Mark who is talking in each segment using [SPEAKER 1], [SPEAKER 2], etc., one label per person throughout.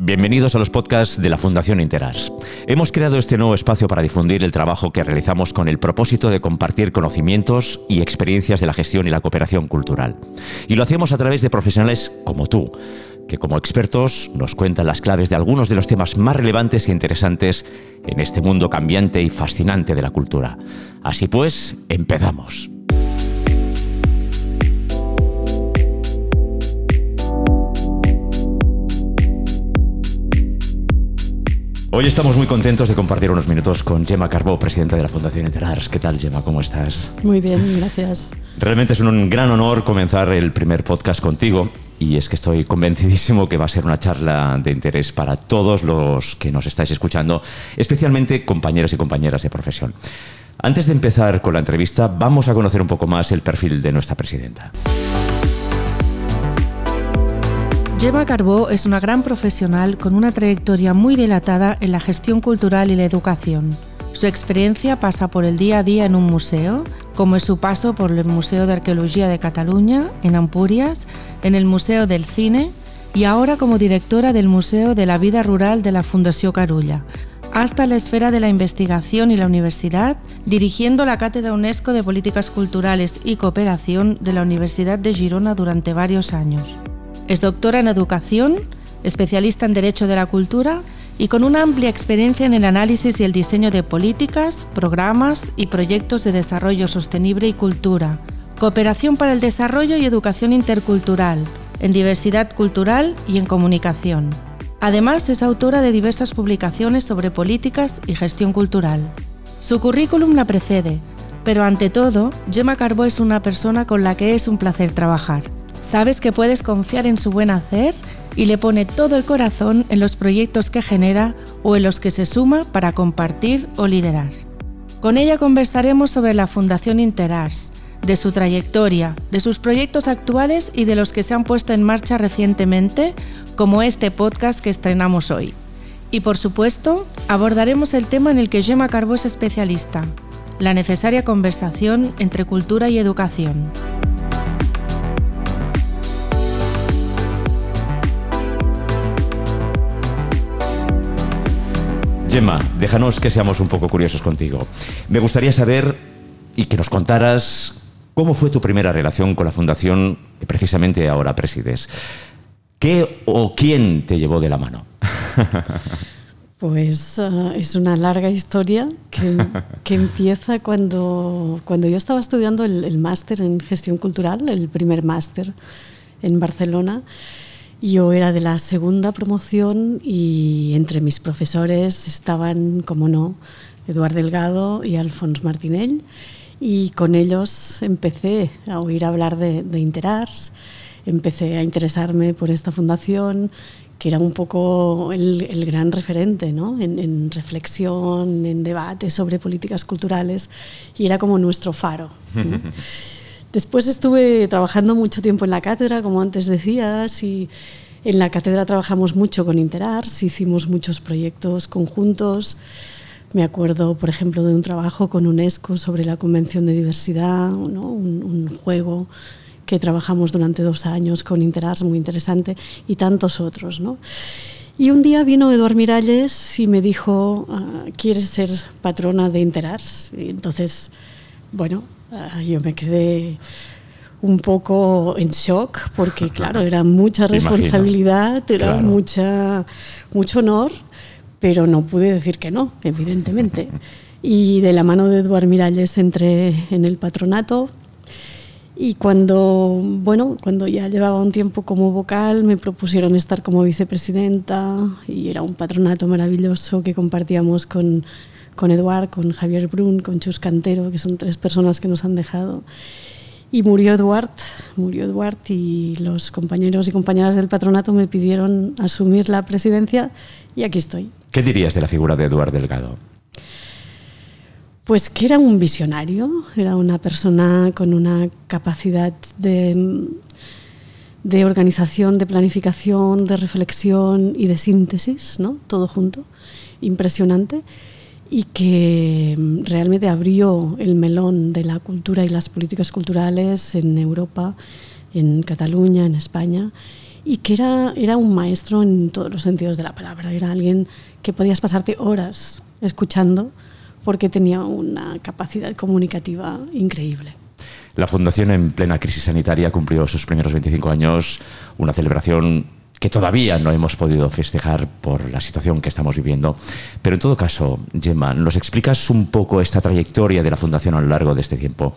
[SPEAKER 1] Bienvenidos a los podcasts de la Fundación Interas. Hemos creado este nuevo espacio para difundir el trabajo que realizamos con el propósito de compartir conocimientos y experiencias de la gestión y la cooperación cultural. Y lo hacemos a través de profesionales como tú, que como expertos nos cuentan las claves de algunos de los temas más relevantes e interesantes en este mundo cambiante y fascinante de la cultura. Así pues, empezamos. Hoy estamos muy contentos de compartir unos minutos con Gemma Carbó, presidenta de la Fundación Interars. ¿Qué tal, Gemma? ¿Cómo estás?
[SPEAKER 2] Muy bien, gracias.
[SPEAKER 1] Realmente es un gran honor comenzar el primer podcast contigo y es que estoy convencidísimo que va a ser una charla de interés para todos los que nos estáis escuchando, especialmente compañeros y compañeras de profesión. Antes de empezar con la entrevista, vamos a conocer un poco más el perfil de nuestra presidenta.
[SPEAKER 2] Gemma Carbó es una gran profesional con una trayectoria muy dilatada en la gestión cultural y la educación. Su experiencia pasa por el día a día en un museo, como es su paso por el Museo de Arqueología de Cataluña, en Ampurias, en el Museo del Cine y ahora como directora del Museo de la Vida Rural de la Fundación Carulla, hasta la esfera de la investigación y la universidad, dirigiendo la Cátedra UNESCO de Políticas Culturales y Cooperación de la Universidad de Girona durante varios años. Es doctora en educación, especialista en Derecho de la Cultura y con una amplia experiencia en el análisis y el diseño de políticas, programas y proyectos de desarrollo sostenible y cultura, cooperación para el desarrollo y educación intercultural, en diversidad cultural y en comunicación. Además, es autora de diversas publicaciones sobre políticas y gestión cultural. Su currículum la precede, pero ante todo, Gemma Carbó es una persona con la que es un placer trabajar. Sabes que puedes confiar en su buen hacer y le pone todo el corazón en los proyectos que genera o en los que se suma para compartir o liderar. Con ella conversaremos sobre la Fundación Interars, de su trayectoria, de sus proyectos actuales y de los que se han puesto en marcha recientemente, como este podcast que estrenamos hoy. Y por supuesto, abordaremos el tema en el que Gemma Carbo es especialista, la necesaria conversación entre cultura y educación.
[SPEAKER 1] Gemma, déjanos que seamos un poco curiosos contigo. Me gustaría saber y que nos contaras cómo fue tu primera relación con la fundación que precisamente ahora presides. ¿Qué o quién te llevó de la mano?
[SPEAKER 2] Pues uh, es una larga historia que, empieza cuando, cuando yo estaba estudiando el máster en gestión cultural, el primer máster en Barcelona. Yo era de la segunda promoción y entre mis profesores estaban, como no, Eduard Delgado y Alfons Martinell y con ellos empecé a oír hablar de, de Interars, empecé a interesarme por esta fundación que era un poco el, el gran referente ¿no? en, en, reflexión, en debate sobre políticas culturales y era como nuestro faro. Después estuve trabajando mucho tiempo en la cátedra, como antes decías, y en la cátedra trabajamos mucho con Interars, hicimos muchos proyectos conjuntos. Me acuerdo, por ejemplo, de un trabajo con UNESCO sobre la Convención de Diversidad, un, juego que trabajamos durante dos años con Interars, muy interesante, y tantos otros. Y un día vino Eduard Miralles y me dijo, uh, ¿quieres ser patrona de Interars? Y entonces, bueno, uh, yo me quedé un poco en shock porque claro, era mucha responsabilidad, era claro. mucha, mucho honor, pero no pude decir que no, evidentemente. Y de la mano de Eduard Miralles entré en el patronato y cuando, bueno, cuando ya llevaba un tiempo como vocal me propusieron estar como vicepresidenta y era un patronato maravilloso que compartíamos con, con Eduard, con Javier Brun, con Chus Cantero, que son tres personas que nos han dejado. Y murió Eduard, murió Eduard y los compañeros y compañeras del patronato me pidieron asumir la presidencia y aquí estoy.
[SPEAKER 1] ¿Qué dirías de la figura de Eduard Delgado?
[SPEAKER 2] Pues que era un visionario, era una persona con una capacidad de, de organización, de planificación, de reflexión y de síntesis, ¿no? todo junto, impresionante y que mm, realmente abrió el melón de la cultura y las políticas culturales en Europa, en Cataluña, en España, y que era, era un maestro en todos los sentidos de la palabra. Era alguien que podías pasarte horas escuchando porque tenía una capacidad comunicativa increíble.
[SPEAKER 1] La Fundación en plena crisis sanitaria cumplió sus primeros 25 años, una celebración que todavía no hemos podido festejar por la situación que estamos viviendo. Pero en todo caso, Gemma, ¿nos explicas un poco esta trayectoria de la Fundación a lo largo de este tiempo?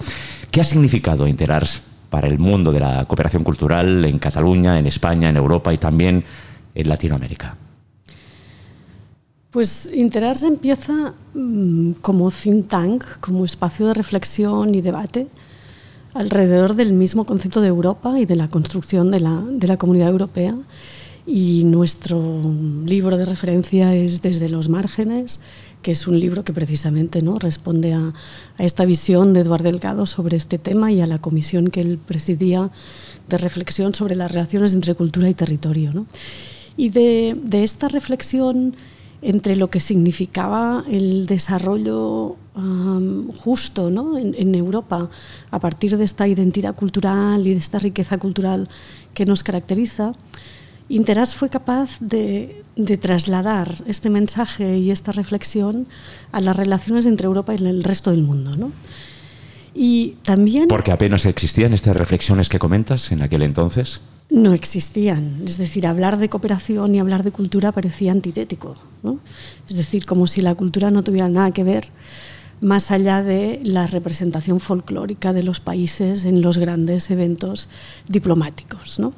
[SPEAKER 1] ¿Qué ha significado Interars para el mundo de la cooperación cultural en Cataluña, en España, en Europa y también en Latinoamérica?
[SPEAKER 2] Pues Interars empieza mm, como think tank, como espacio de reflexión y debate alrededor del mismo concepto de Europa y de la construcción de la, de la comunidad europea. Y nuestro libro de referencia es Desde los márgenes, que es un libro que precisamente ¿no? responde a, a, esta visión de Eduardo Delgado sobre este tema y a la comisión que él presidía de reflexión sobre las relaciones entre cultura y territorio. ¿no? Y de, de esta reflexión entre lo que significaba el desarrollo justo ¿no? en, Europa a partir de esta identidad cultural y de esta riqueza cultural que nos caracteriza, Interas fue capaz de, de, trasladar este mensaje y esta reflexión a las relaciones entre Europa y el resto del mundo. ¿no? Y también...
[SPEAKER 1] Porque apenas existían estas reflexiones que comentas en aquel entonces
[SPEAKER 2] no existían. Es decir, hablar de cooperación y hablar de cultura parecía antitético. ¿no? Es decir, como si la cultura no tuviera nada que ver más allá de la representación folclórica de los países en los grandes eventos diplomáticos. ¿no?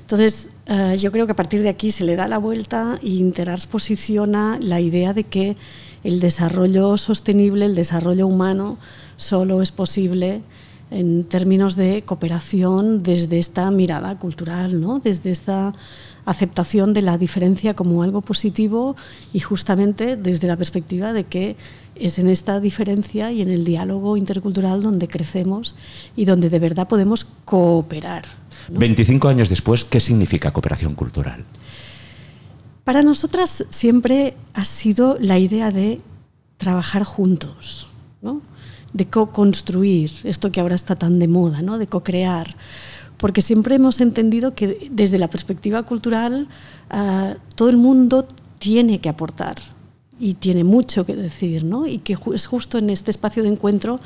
[SPEAKER 2] Entonces, uh, yo creo que a partir de aquí se le da la vuelta y Interars posiciona la idea de que el desarrollo sostenible, el desarrollo humano, solo es posible en términos de cooperación desde esta mirada cultural, ¿no? desde esta aceptación de la diferencia como algo positivo y justamente desde la perspectiva de que es en esta diferencia y en el diálogo intercultural donde crecemos y donde de verdad podemos cooperar.
[SPEAKER 1] ¿no? 25 años después, ¿qué significa cooperación cultural?
[SPEAKER 2] Para nosotras siempre ha sido la idea de trabajar juntos, ¿no? De co-construir, esto que ahora está tan de moda, ¿no? de co-crear, porque siempre hemos entendido que desde la perspectiva cultural uh, todo el mundo tiene que aportar y tiene mucho que decir, ¿no? y que es justo en este espacio de encuentro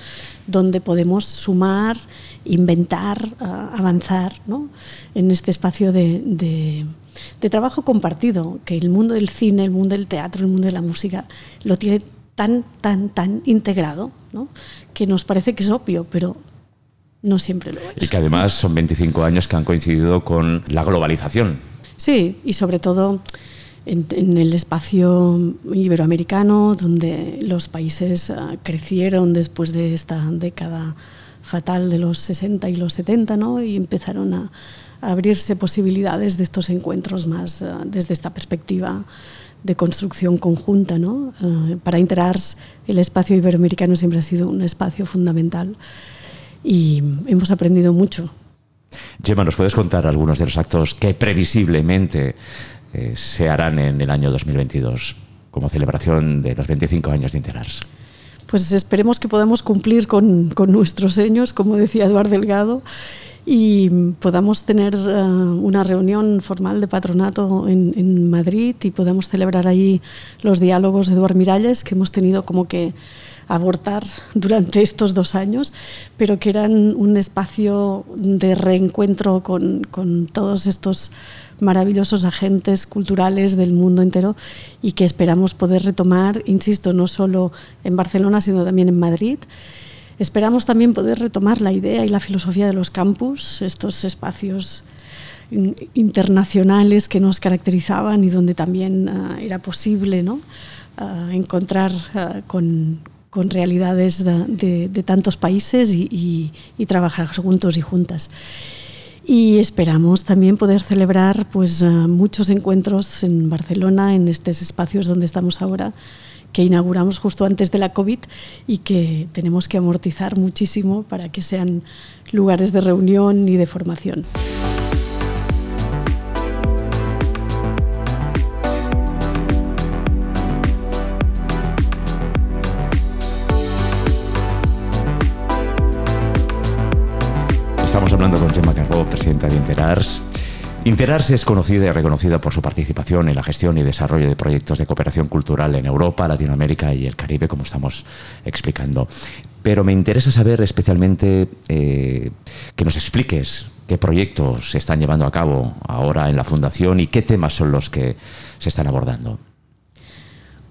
[SPEAKER 2] donde podemos sumar, inventar, uh, avanzar, ¿no? en este espacio de, de, de trabajo compartido, que el mundo del cine, el mundo del teatro, el mundo de la música lo tiene tan, tan, tan integrado, ¿no? que nos parece que es obvio, pero no siempre lo es.
[SPEAKER 1] Y que además son 25 años que han coincidido con la globalización.
[SPEAKER 2] Sí, y sobre todo en, en el espacio iberoamericano, donde los países uh, crecieron después de esta década fatal de los 60 y los 70, ¿no? y empezaron a, a abrirse posibilidades de estos encuentros más uh, desde esta perspectiva de construcción conjunta. ¿no? Uh, para Interars el espacio iberoamericano siempre ha sido un espacio fundamental y hemos aprendido mucho.
[SPEAKER 1] Gemma, ¿nos puedes contar algunos de los actos que previsiblemente eh, se harán en el año 2022 como celebración de los 25 años de Interars?
[SPEAKER 2] Pues esperemos que podamos cumplir con, con nuestros sueños, como decía Eduardo Delgado, y podamos tener uh, una reunión formal de patronato en, en, Madrid y podamos celebrar ahí los diálogos de Eduard Miralles que hemos tenido como que abortar durante estos dos años, pero que eran un espacio de reencuentro con, con todos estos maravillosos agentes culturales del mundo entero y que esperamos poder retomar, insisto, no solo en Barcelona, sino también en Madrid. Esperamos también poder retomar la idea y la filosofía de los campus, estos espacios internacionales que nos caracterizaban y donde también uh, era posible ¿no? uh, encontrar uh, con, con, realidades de, de, de tantos países y, y, y, trabajar juntos y juntas. Y esperamos también poder celebrar pues, muchos encuentros en Barcelona, en estos espacios donde estamos ahora, que inauguramos justo antes de la COVID y que tenemos que amortizar muchísimo para que sean lugares de reunión y de formación.
[SPEAKER 1] Estamos hablando con Gemma Carbó, presidenta de Interars Interars es conocida y reconocida por su participación en la gestión y desarrollo de proyectos de cooperación cultural en Europa, Latinoamérica y el Caribe, como estamos explicando. Pero me interesa saber especialmente eh, que nos expliques qué proyectos se están llevando a cabo ahora en la Fundación y qué temas son los que se están abordando.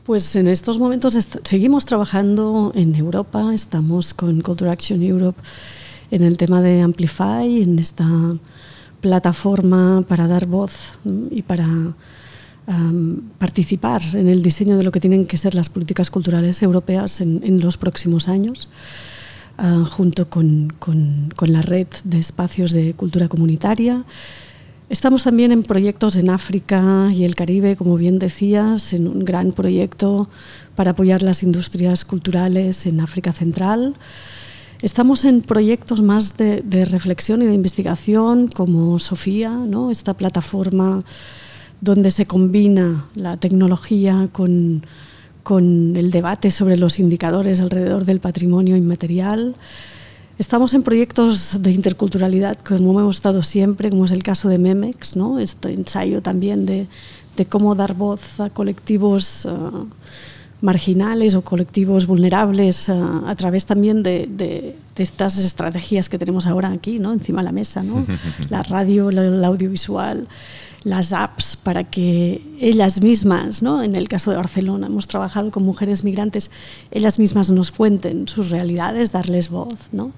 [SPEAKER 2] Pues en estos momentos seguimos trabajando en Europa, estamos con Culture Action Europe en el tema de Amplify, en esta plataforma para dar voz y para participar en el diseño de lo que tienen que ser las políticas culturales europeas en, los próximos años, ah, junto con, con, la red de espacios de cultura comunitaria. Estamos también en proyectos en África y el Caribe, como bien decías, en un gran proyecto para apoyar las industrias culturales en África Central. Estamos en proyectos más de, reflexión y de investigación, como Sofía, ¿no? esta plataforma donde se combina la tecnología con, con el debate sobre los indicadores alrededor del patrimonio inmaterial. Estamos en proyectos de interculturalidad como hemos estado siempre, como es el caso de Memex, ¿no? este ensayo también de, de cómo dar voz a colectivos uh, marginales o colectivos vulnerables uh, a través también de, de, de, estas estrategias que tenemos ahora aquí, ¿no? encima de la mesa, ¿no? la radio, el audiovisual, las apps para que ellas mismas, ¿no? en el caso de Barcelona, hemos trabajado con mujeres migrantes, ellas mismas nos cuenten sus realidades, darles voz. ¿no?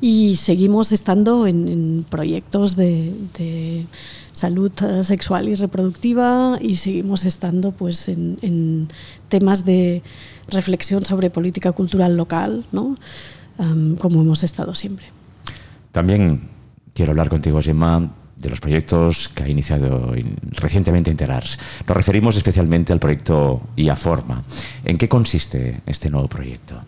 [SPEAKER 2] Y seguimos estando en, proyectos de, salud eh, sexual y reproductiva y seguimos estando pues, en, temas de reflexión sobre política cultural local, ¿no? Como hemos estado siempre.
[SPEAKER 1] También quiero hablar contigo, Gemma, de los proyectos que ha iniciado recientemente Interars. Nos referimos especialmente al proyecto IAForma. ¿En qué consiste este nuevo proyecto?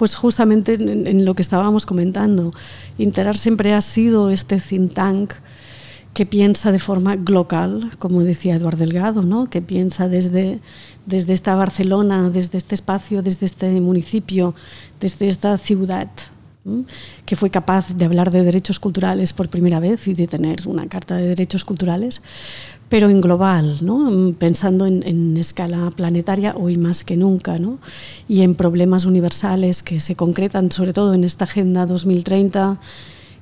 [SPEAKER 2] Pues justamente en, lo que estábamos comentando. Interars siempre ha sido este think tank que piensa de forma global, como decía Eduardo Delgado, ¿no? que piensa desde, desde esta Barcelona, desde este espacio, desde este municipio, desde esta ciudad, que fue capaz de hablar de derechos culturales por primera vez y de tener una carta de derechos culturales, pero en global, ¿no? pensando en, escala planetaria hoy más que nunca, ¿no? y en problemas universales que se concretan sobre todo en esta Agenda 2030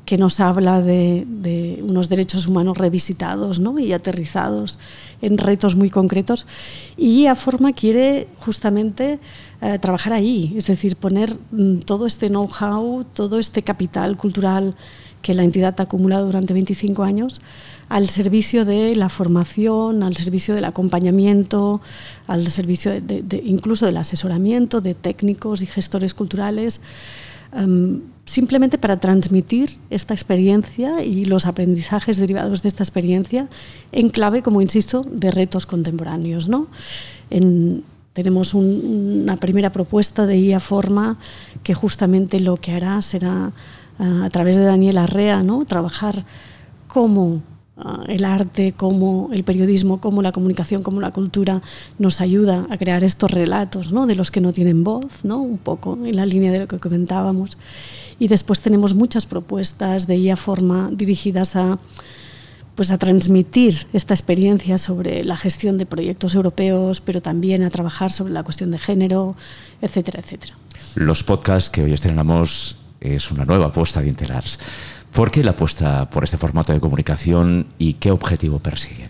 [SPEAKER 2] que nos habla de, de unos derechos humanos revisitados ¿no? y aterrizados en retos muy concretos. Y a Forma quiere justamente eh, trabajar ahí, es decir, poner mm, todo este know-how, todo este capital cultural que la entidad ha acumulado durante 25 años al servicio de la formación, al servicio del acompañamiento, al servicio incluso del asesoramiento de técnicos y gestores culturales um, simplemente para transmitir esta experiencia y los aprendizajes derivados de esta experiencia en clave, como insisto, de retos contemporáneos. ¿no? Tenemos un, una primera propuesta de IA Forma que justamente lo que hará será, uh, a través de Daniel Arrea, ¿no? trabajar cómo uh, el arte, cómo el periodismo, cómo la comunicación, cómo la cultura nos ayuda a crear estos relatos ¿no? de los que no tienen voz, ¿no? un poco en la línea de lo que comentábamos. Y después tenemos muchas propuestas de IA Forma dirigidas a pues a transmitir esta experiencia sobre la gestión de proyectos europeos, pero también a trabajar sobre la cuestión de género, etcétera, etcétera.
[SPEAKER 1] Los podcasts que hoy estrenamos es una nueva apuesta de Interars. ¿Por qué la apuesta por este formato de comunicación y qué objetivo persigue?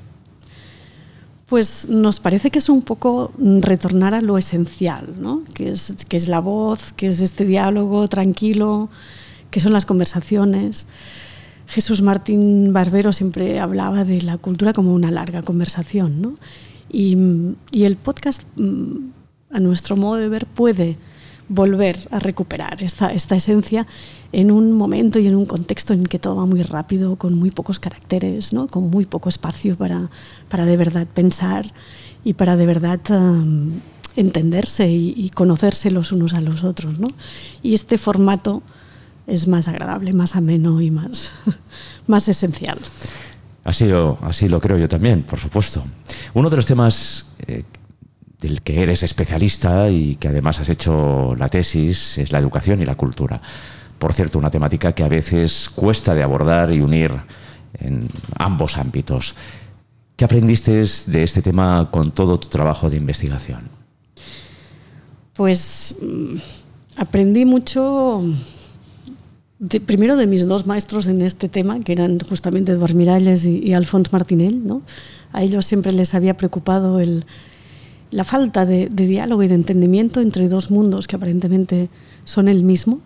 [SPEAKER 2] Pues nos parece que es un poco retornar a lo esencial, ¿no? que, es, que es la voz, que es este diálogo tranquilo, que son las conversaciones. Jesús Martín Barbero siempre hablaba de la cultura como una larga conversación, ¿no? Y, el podcast, mm, a nuestro modo de ver, puede volver a recuperar esta, esta esencia en un momento y en un contexto en que todo va muy rápido, con muy pocos caracteres, ¿no? con muy poco espacio para, para de verdad pensar y para de verdad um, entenderse y, y, conocerse los unos a los otros. ¿no? Y este formato es más agradable, más ameno y más, más esencial.
[SPEAKER 1] Así, lo, así lo creo yo también, por supuesto. Uno de los temas eh, del que eres especialista y que además has hecho la tesis es la educación y la cultura. Por cierto, una temática que a veces cuesta de abordar y unir en ambos ámbitos. ¿Qué aprendiste de este tema con todo tu trabajo de investigación?
[SPEAKER 2] Pues mm, aprendí mucho, primero de mis dos maestros en este tema, que eran justamente Eduard Miralles y, y Alphonse Martinel. ¿no? A ellos siempre les había preocupado el, la falta de, diálogo y de entendimiento entre dos mundos que aparentemente son el mismo,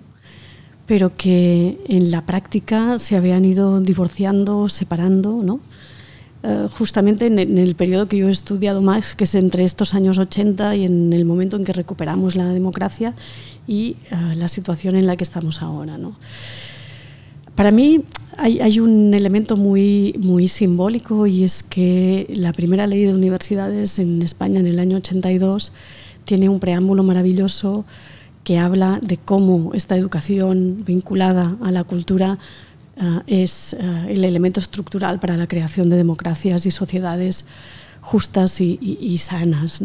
[SPEAKER 2] pero que en la práctica se habían ido divorciando, separando, ¿no? Eh, justamente en, el periodo que yo he estudiado más, que es entre estos años 80 y en el momento en que recuperamos la democracia y eh, la situación en la que estamos ahora. ¿no? Para mí hay, un elemento muy, muy simbólico y es que la primera ley de universidades en España en el año 82 tiene un preámbulo maravilloso que habla de cómo esta educación vinculada a la cultura eh, es eh, el elemento estructural para la creación de democracias y sociedades justas y, sanas.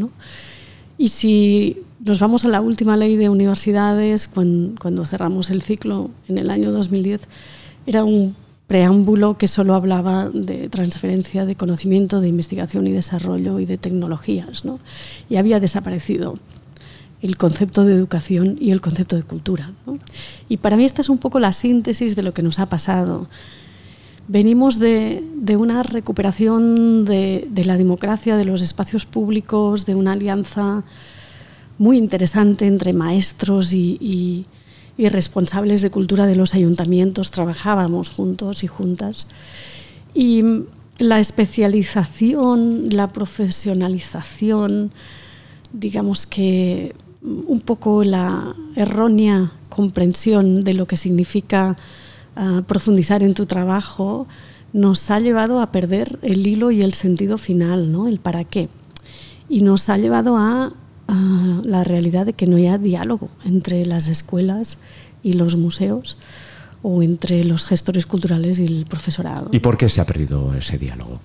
[SPEAKER 2] Y si nos vamos a la última ley de universidades, cuando, cuando cerramos el ciclo en el año 2010, era un preámbulo que solo hablaba de transferencia de conocimiento, de investigación y desarrollo y de tecnologías. ¿no? Y había desaparecido el concepto de educación y el concepto de cultura. Y para mí esta es un poco la síntesis de lo que nos ha pasado. Venimos de, una recuperación de, la democracia, de los espacios públicos, de una alianza muy interesante entre maestros y y responsables de cultura de los ayuntamientos trabajábamos juntos y juntas. Y la especialización, la profesionalización, digamos que un poco la errónea comprensión de lo que significa ah, profundizar en tu trabajo nos ha llevado a perder el hilo y el sentido final, ¿no? el para qué. Y nos ha llevado a la realidad de que no haya diálogo entre las escuelas y los museos o entre los gestores culturales y el profesorado.
[SPEAKER 1] ¿Y por qué se ha perdido ese diálogo?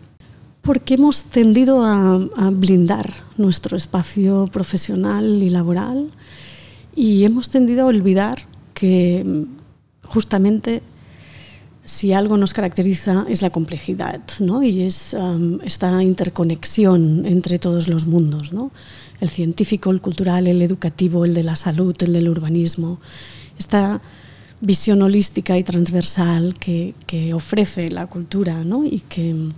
[SPEAKER 2] Porque hemos tendido a, blindar nuestro espacio profesional y laboral y hemos tendido a olvidar que justamente si algo nos caracteriza es la complejidad ¿no? y es esta interconexión entre todos los mundos. ¿no? el científico, el cultural, el educativo, el de la salud, el del urbanismo. Esta visión holística y transversal que, ofrece la cultura ¿no? y que,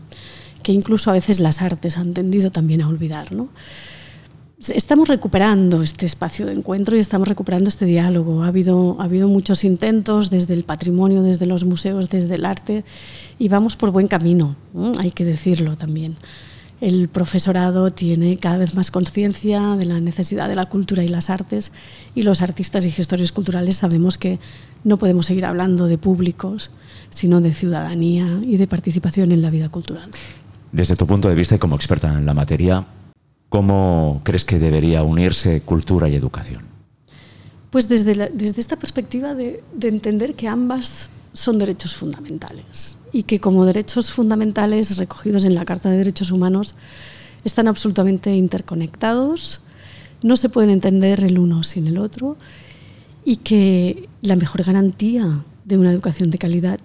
[SPEAKER 2] incluso a veces las artes han tendido también a olvidar. ¿no? Estamos recuperando este espacio de encuentro y estamos recuperando este diálogo. Ha habido, ha habido muchos intentos desde el patrimonio, desde los museos, desde el arte y vamos por buen camino, hay que decirlo también el profesorado tiene cada vez más conciencia de la necesidad de la cultura y las artes y los artistas y gestores culturales sabemos que no podemos seguir hablando de públicos, sino de ciudadanía y de participación en la vida cultural.
[SPEAKER 1] Desde tu punto de vista y como experta en la materia, ¿cómo crees que debería unirse cultura y educación?
[SPEAKER 2] Pues desde, desde esta perspectiva de entender que ambas son derechos fundamentales y que como derechos fundamentales recogidos en la Carta de Derechos Humanos están absolutamente interconectados, no se pueden entender el uno sin el otro y que la mejor garantía de una educación de calidad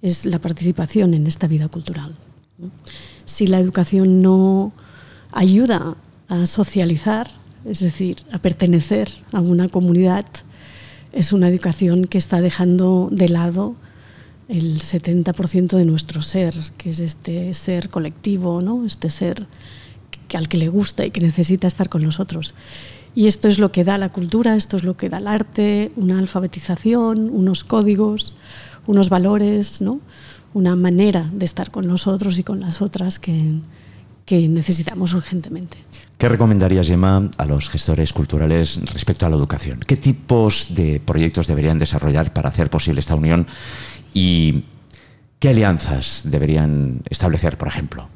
[SPEAKER 2] es la participación en esta vida cultural. Si la educación no ayuda a socializar, es decir, a pertenecer a una comunidad, es una educación que está dejando de lado el 70% de nuestro ser, que es este ser colectivo, ¿no? este ser que, al que le gusta y que necesita estar con nosotros. Y esto es lo que da la cultura, esto es lo que da el arte, una alfabetización, unos códigos, unos valores, ¿no? Una manera de estar con nosotros y con las otras que, que necesitamos urgentemente.
[SPEAKER 1] ¿Qué recomendarías, Gemma, a los gestores culturales respecto a la educación? ¿Qué tipos de proyectos deberían desarrollar para hacer posible esta unión ¿Y qué alianzas deberían establecer, por ejemplo?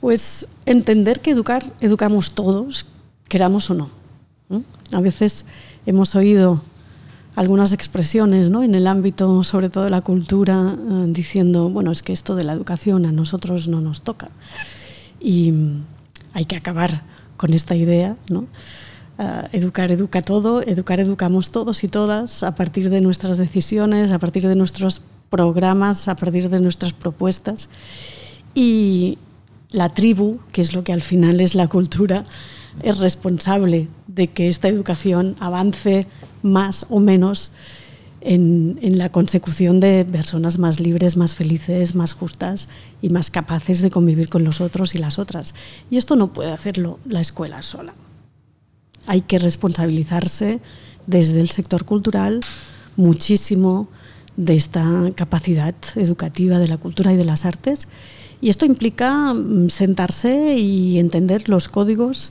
[SPEAKER 2] Pues entender que educar, educamos todos, queramos o no. A veces hemos oído algunas expresiones ¿no? en el ámbito, sobre todo de la cultura, eh, diciendo, bueno, es que esto de la educación a nosotros no nos toca. Y hay que acabar con esta idea, ¿no? Eh, educar educa todo, educar educamos todos y todas a partir de nuestras decisiones, a partir de nuestros programas a partir de nuestras propuestas y la tribu, que es lo que al final es la cultura, es responsable de que esta educación avance más o menos en, la consecución de personas más libres, más felices, más justas y más capaces de convivir con los otros y las otras. Y esto no puede hacerlo la escuela sola. Hay que responsabilizarse desde el sector cultural muchísimo de esta capacidad educativa de la cultura y de las artes. Y esto implica mm, sentarse y entender los códigos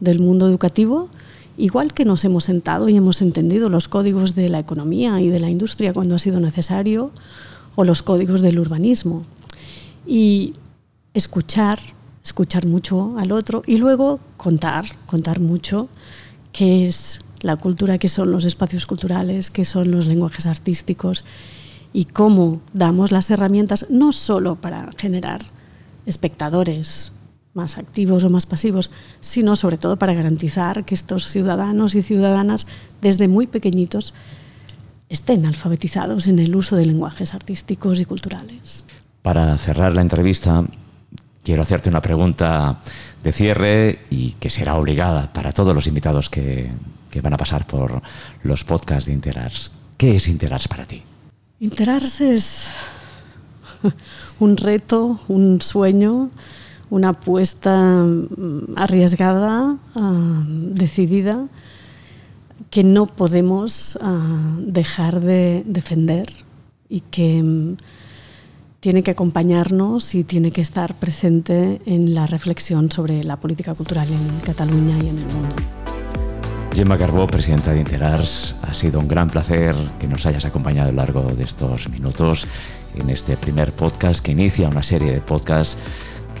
[SPEAKER 2] del mundo educativo igual que nos hemos sentado y hemos entendido los códigos de la economía y de la industria cuando ha sido necesario, o los códigos del urbanismo. Y escuchar, escuchar mucho al otro y luego contar, contar mucho qué es la cultura, qué son los espacios culturales, qué son los lenguajes artísticos y cómo damos las herramientas no solo para generar espectadores más activos o más pasivos, sino sobre todo para garantizar que estos ciudadanos y ciudadanas desde muy pequeñitos estén alfabetizados en el uso de lenguajes artísticos y culturales.
[SPEAKER 1] Para cerrar la entrevista, quiero hacerte una pregunta de cierre y que será obligada para todos los invitados que, van a pasar por los podcasts de Interars. ¿Qué es Interars para ti?
[SPEAKER 2] Interars es un reto, un sueño, una apuesta mm, arriesgada, ah, decidida, que no podemos ah, dejar de defender y que mm, tiene que acompañarnos y tiene que estar presente en la reflexión sobre la política cultural en Cataluña y en el mundo.
[SPEAKER 1] Gemma Carbó, presidenta de Interars, ha sido un gran placer que nos hayas acompañado a lo largo de estos minutos en este primer podcast que inicia una serie de podcasts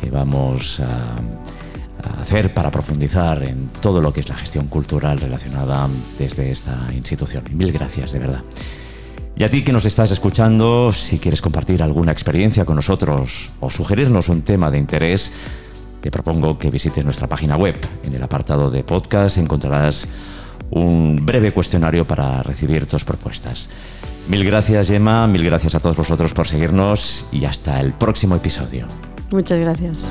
[SPEAKER 1] que vamos a, hacer para profundizar en todo lo que es la gestión cultural relacionada desde esta institución. Mil gracias, de verdad. Y a ti que nos estás escuchando, si quieres compartir alguna experiencia con nosotros o sugerirnos un tema de interés, te propongo que visites nuestra página web. En el apartado de podcast encontrarás un breve cuestionario para recibir tus propuestas. Mil gracias, Gemma, mil gracias a todos vosotros por seguirnos y hasta el próximo episodio.
[SPEAKER 2] Muchas gracias.